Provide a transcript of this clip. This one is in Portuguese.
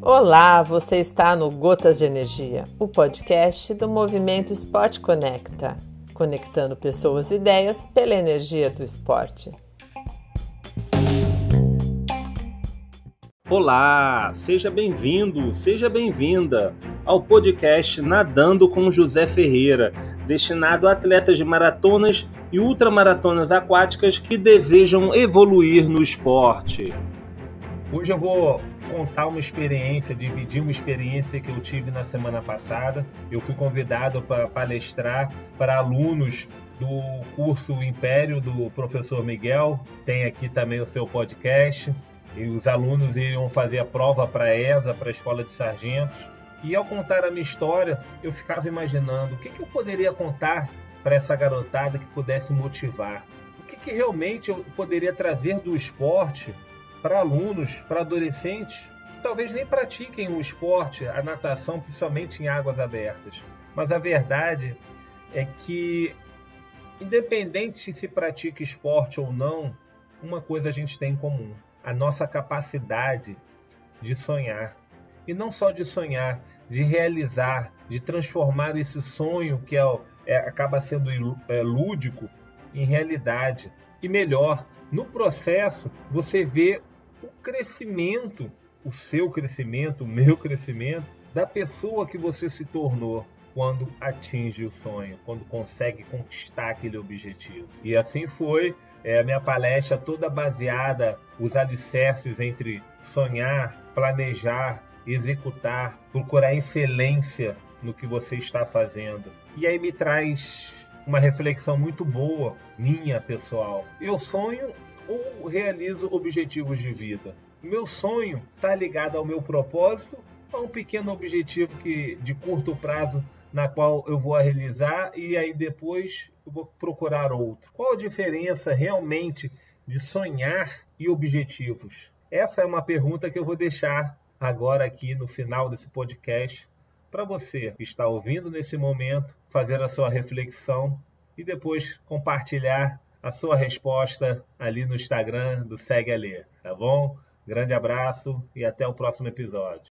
Olá, você está no Gotas de Energia, o podcast do Movimento Esporte Conecta, conectando pessoas e ideias pela energia do esporte. Olá, seja bem-vindo, seja bem-vinda ao podcast Nadando com José Ferreira, destinado a atletas de maratonas e ultramaratonas aquáticas que desejam evoluir no esporte. Hoje eu vou contar uma experiência, dividir uma experiência que eu tive na semana passada. Eu fui convidado para palestrar para alunos do curso Império do professor Miguel. Tem aqui também o seu podcast. E os alunos iriam fazer a prova para a ESA, para a Escola de Sargentos. E ao contar a minha história, eu ficava imaginando o que, que eu poderia contar para essa garotada que pudesse motivar. O que, que realmente eu poderia trazer do esporte para alunos, para adolescentes que talvez nem pratiquem o esporte, a natação, principalmente em águas abertas. Mas a verdade é que, independente se pratica esporte ou não, uma coisa a gente tem em comum: a nossa capacidade de sonhar. E não só de sonhar, de realizar, de transformar esse sonho que é, é acaba sendo é, lúdico em realidade. E melhor, no processo você vê o crescimento, o seu crescimento, o meu crescimento, da pessoa que você se tornou quando atinge o sonho, quando consegue conquistar aquele objetivo. E assim foi é, a minha palestra toda baseada os alicerces entre sonhar, planejar, executar, procurar excelência no que você está fazendo. E aí me traz uma reflexão muito boa, minha pessoal. Eu sonho ou realizo objetivos de vida? Meu sonho está ligado ao meu propósito, a um pequeno objetivo que de curto prazo na qual eu vou realizar e aí depois eu vou procurar outro. Qual a diferença realmente de sonhar e objetivos? Essa é uma pergunta que eu vou deixar agora aqui no final desse podcast para você que está ouvindo nesse momento, fazer a sua reflexão e depois compartilhar a sua resposta ali no Instagram do Segue a Ler, tá bom? Grande abraço e até o próximo episódio.